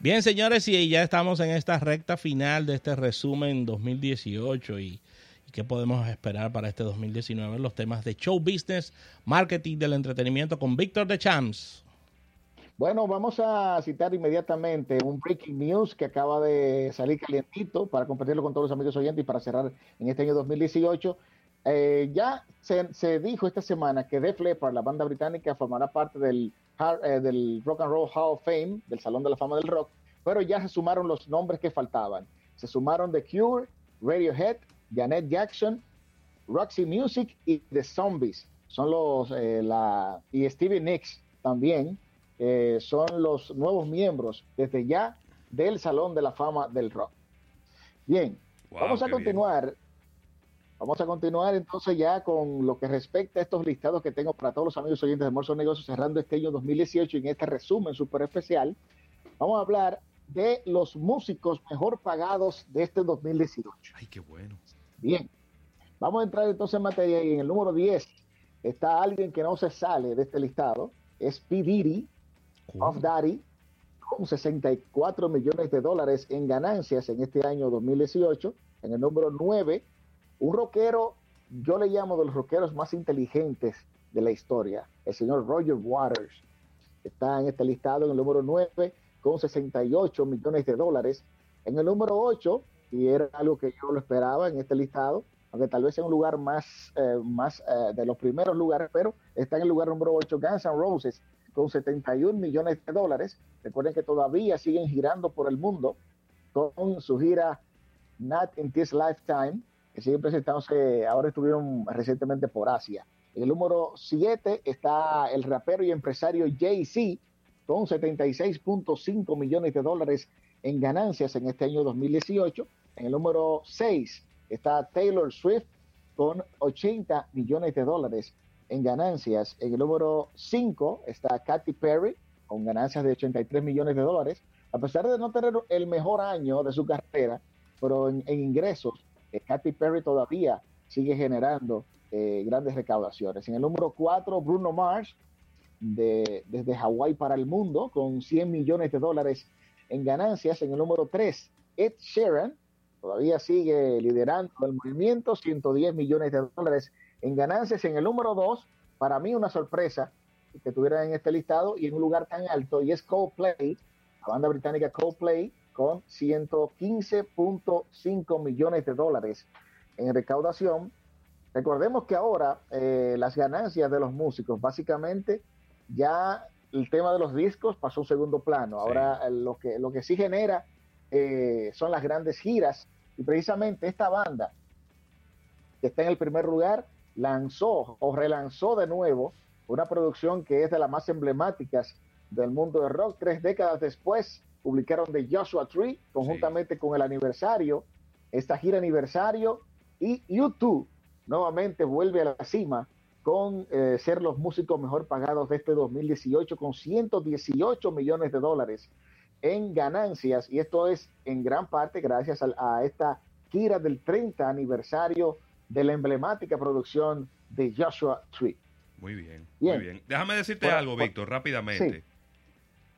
Bien, señores, y ya estamos en esta recta final de este resumen 2018 y, y qué podemos esperar para este 2019, los temas de show business, marketing del entretenimiento con Víctor de Champs. Bueno, vamos a citar inmediatamente un breaking news que acaba de salir calientito para compartirlo con todos los amigos oyentes y para cerrar en este año 2018. Eh, ya se, dijo esta semana que Def Leppard, la banda británica, formará parte del, del Rock and Roll Hall of Fame, del Salón de la Fama del Rock, pero ya se sumaron los nombres que faltaban. Se sumaron The Cure, Radiohead, Janet Jackson, Roxy Music y The Zombies. Son los, eh, la, y Stevie Nicks también eh, son los nuevos miembros desde ya del Salón de la Fama del Rock. Bien, vamos a continuar. Vamos a continuar entonces ya con lo que respecta a estos listados que tengo para todos los amigos oyentes de Morso Negocios cerrando este año 2018 y en este resumen súper especial. Vamos a hablar de los músicos mejor pagados de este 2018. Ay, qué bueno. Bien, vamos a entrar entonces en materia y en el número 10 está alguien que no se sale de este listado, es P. Diddy, of Daddy con 64 millones de dólares en ganancias en este año 2018. En el número 9, un rockero, yo le llamo de los rockeros más inteligentes de la historia, el señor Roger Waters. Está en este listado en el número 9 con 68 millones de dólares. En el número 8, y era algo que yo lo esperaba en este listado, aunque tal vez sea un lugar más, eh, más eh, de los primeros lugares, pero está en el lugar número 8 Guns N' Roses con 71 millones de dólares. Recuerden que todavía siguen girando por el mundo con su gira Not in This Lifetime, que siguen presentándose, ahora estuvieron recientemente por Asia. En el número 7 está el rapero y empresario Jay-Z con 76.5 millones de dólares en ganancias en este año 2018. En el número 6 está Taylor Swift con 80 millones de dólares en ganancias. En el número 5 está Katy Perry con ganancias de 83 millones de dólares. A pesar de no tener el mejor año de su carrera, pero en, ingresos, eh, Katy Perry todavía sigue generando eh, grandes recaudaciones. En el número 4, Bruno Mars, de, desde Hawái para el mundo, con 100 millones de dólares en ganancias. En el número 3, Ed Sheeran, todavía sigue liderando el movimiento, 110 millones de dólares en ganancias, en el número 2, para mí una sorpresa que tuviera en este listado y en un lugar tan alto, y es Coldplay, la banda británica Coldplay, con 115.5 millones de dólares en recaudación. Recordemos que ahora eh, las ganancias de los músicos, básicamente ya el tema de los discos pasó a un segundo plano. Ahora eh, lo, que, lo que sí genera eh, son las grandes giras y precisamente esta banda que está en el primer lugar lanzó o relanzó de nuevo una producción que es de las más emblemáticas del mundo del rock. Tres décadas después publicaron The Joshua Tree conjuntamente con el aniversario, esta gira aniversario y YouTube nuevamente vuelve a la cima con eh, ser los músicos mejor pagados de este 2018 con 118 millones de dólares en ganancias y esto es en gran parte gracias a, a esta gira del 30 aniversario de la emblemática producción de Joshua Tree. Muy bien, muy bien. Déjame decirte algo, Víctor, rápidamente.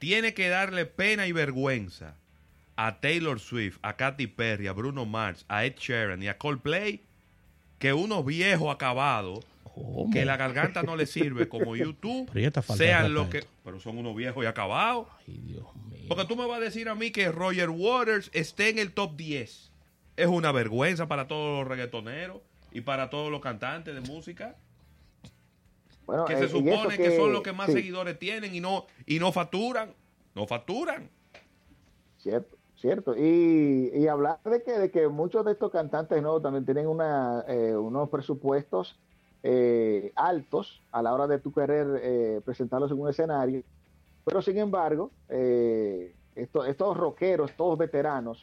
Tiene que darle pena y vergüenza a Taylor Swift, a Katy Perry, a Bruno Mars, a Ed Sheeran y a Coldplay que unos viejos acabados que la garganta no le sirve como YouTube sean lo que pero son unos viejos y acabados. Porque tú me vas a decir a mí que Roger Waters esté en el top 10 es una vergüenza para todos los reggaetoneros y para todos los cantantes de música. Bueno, que se eh, supone que, son los que más seguidores tienen y no y no facturan, no facturan. Cierto, cierto. Y, hablar de que, de que muchos de estos cantantes no también tienen una, eh, unos presupuestos eh, altos a la hora de tu querer presentarlos en un escenario, pero sin embargo, estos, estos rockeros, todos veteranos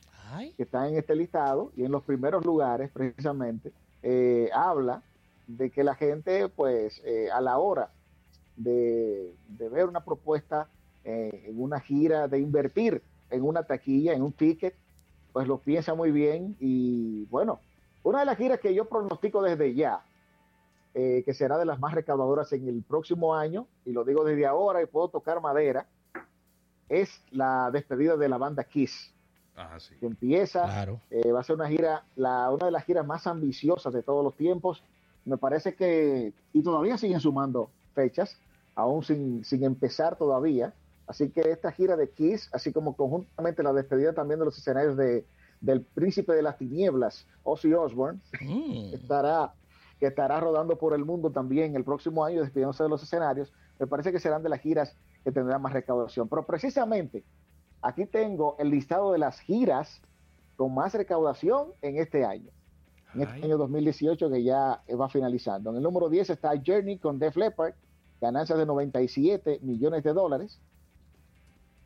que están en este listado y en los primeros lugares precisamente, eh, habla de que la gente, pues, eh, a la hora de, ver una propuesta eh, en una gira, de invertir en una taquilla, en un ticket, pues lo piensa muy bien. Y bueno, una de las giras que yo pronostico desde ya, que será de las más recaudadoras en el próximo año, y lo digo desde ahora y puedo tocar madera, es la despedida de la banda Kiss. Que empieza, eh, va a ser una gira, la, una de las giras más ambiciosas de todos los tiempos. Me parece que, y todavía siguen sumando fechas, aún sin, sin empezar todavía. Así que esta gira de Kiss, así como conjuntamente la despedida también de los escenarios de, del Príncipe de las Tinieblas, Ozzy Osbourne, mm. estará, que estará rodando por el mundo también el próximo año, despidiéndose de los escenarios. Me parece que serán de las giras que tendrán más recaudación. Pero precisamente aquí tengo el listado de las giras con más recaudación en este año. En este año 2018 que ya va finalizando. En el número 10 está Journey con Def Leppard, ganancias de 97 millones de dólares.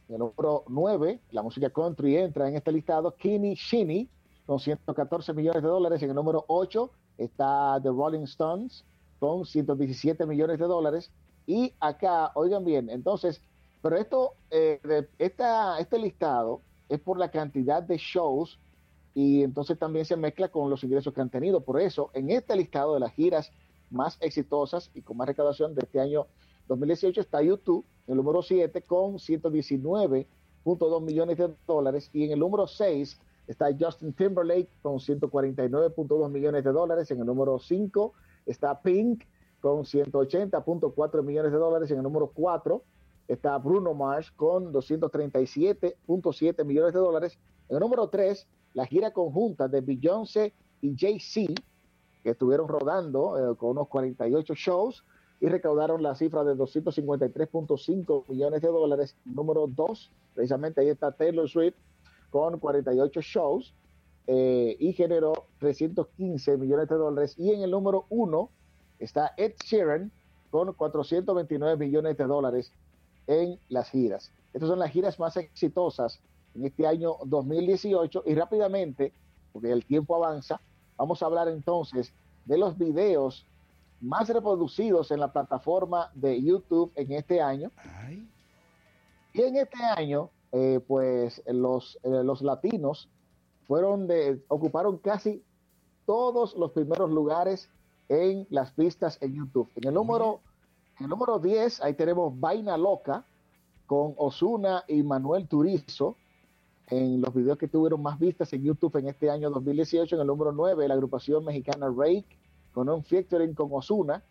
En el número 9, la música country entra en este listado, Kenny Shinny con 114 millones de dólares. En el número 8 está The Rolling Stones con 117 millones de dólares. Y acá, oigan bien, entonces, pero esto, eh, esta, este listado es por la cantidad de shows y entonces también se mezcla con los ingresos que han tenido. Por eso, en este listado de las giras más exitosas y con más recaudación de este año 2018 está YouTube, en el número 7, con 119.2 millones de dólares. Y en el número 6 está Justin Timberlake con 149.2 millones de dólares. En el número 5 está Pink con 180.4 millones de dólares. En el número 4 está Bruno Mars con 237.7 millones de dólares. En el número 3, la gira conjunta de Beyoncé y Jay-Z, que estuvieron rodando eh, con unos 48 shows y recaudaron la cifra de 253.5 millones de dólares. Número 2, precisamente ahí está Taylor Swift con 48 shows eh, y generó 315 millones de dólares. Y en el número 1 está Ed Sheeran con 429 millones de dólares en las giras. Estas son las giras más exitosas en este año 2018 y rápidamente, porque el tiempo avanza, vamos a hablar entonces de los videos más reproducidos en la plataforma de YouTube en este año. Y en este año, eh, pues los, eh, los latinos fueron de, ocuparon casi todos los primeros lugares en las pistas en YouTube. En el número, el número 10, ahí tenemos Vaina Loca con Osuna y Manuel Turizo en los videos que tuvieron más vistas en YouTube en este año 2018. En el número 9, la agrupación mexicana Rake con un featuring con Osuna,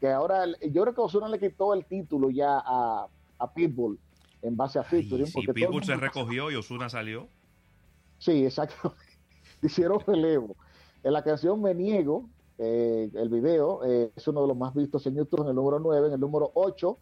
que ahora yo creo que Osuna le quitó el título ya a, Pitbull en base a featuring. Sí, Pitbull se recogió y Osuna salió. Sí, exacto. Hicieron relevo. En la canción Me Niego, eh, el video eh, es uno de los más vistos en YouTube en el número 9, en el número 8,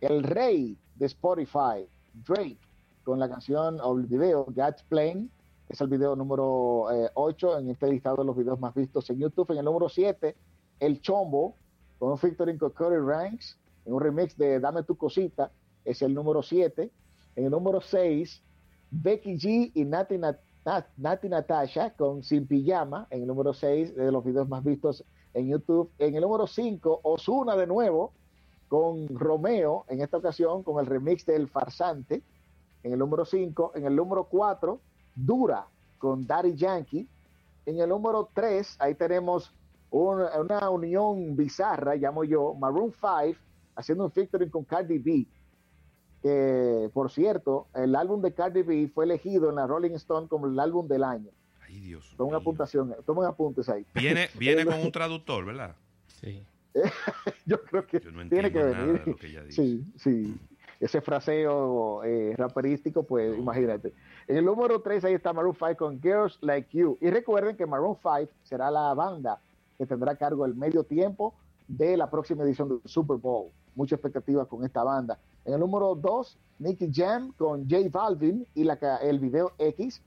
el rey de Spotify, Drake, con la canción o el video God's Plane, es el video número 8 eh, en este listado de los videos más vistos en YouTube. En el número 7, El Chombo, con un featuring con Cody Ranks, en un remix de Dame tu cosita, es el número 7. En el número 6, Becky G y Nati Nati Natasha con Sin Pijama, en el número 6 de los videos más vistos en YouTube. En el número 5, Osuna de nuevo con Romeo, en esta ocasión con el remix del Farsante, en el número 5. En el número 4, Dura con Daddy Yankee. En el número 3, ahí tenemos una, unión bizarra, llamo yo, Maroon 5, haciendo un featuring con Cardi B que por cierto, el álbum de Cardi B fue elegido en la Rolling Stone como el álbum del año. Ay, Dios. Toma una apuntación, tomen apuntes ahí. Viene, viene con un traductor, ¿verdad? Sí. Yo creo que tiene que venir. Sí, sí. Ese fraseo eh, raperístico, pues imagínate. En el número 3 ahí está Maroon 5 con Girls Like You. Y recuerden que Maroon 5 será la banda que tendrá cargo el medio tiempo de la próxima edición del Super Bowl. Mucha expectativa con esta banda. En el número 2, Nicky Jam con J Balvin y el video X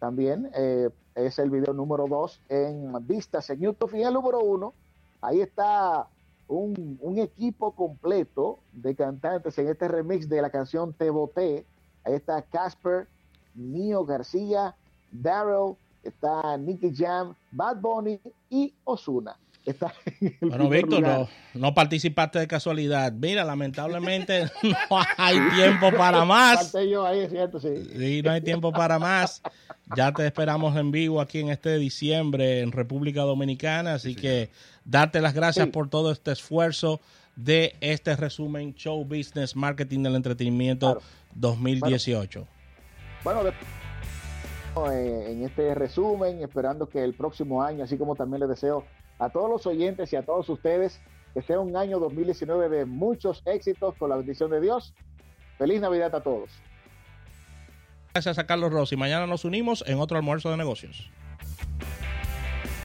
también eh, es el video número 2 en vistas en YouTube. Y el número 1, ahí está un, un, equipo completo de cantantes en este remix de la canción Te Boté. Ahí está Casper, Nio García, Daryl, está Nicky Jam, Bad Bunny y Osuna. Está Bueno, Víctor, no, no, participaste de casualidad. Mira, lamentablemente no hay tiempo para más. yo ahí, cierto, sí. Sí, no hay tiempo para más. Ya te esperamos en vivo aquí en este diciembre en República Dominicana, así que darte las gracias por todo este esfuerzo de este resumen Show Business Marketing del Entretenimiento 2018. Bueno, eh, en este resumen, esperando que el próximo año, así como también les deseo a todos los oyentes y a todos ustedes que sea un año 2019 de muchos éxitos con la bendición de Dios. Feliz Navidad a todos. Gracias a Carlos Rossi. Mañana nos unimos en otro almuerzo de negocios.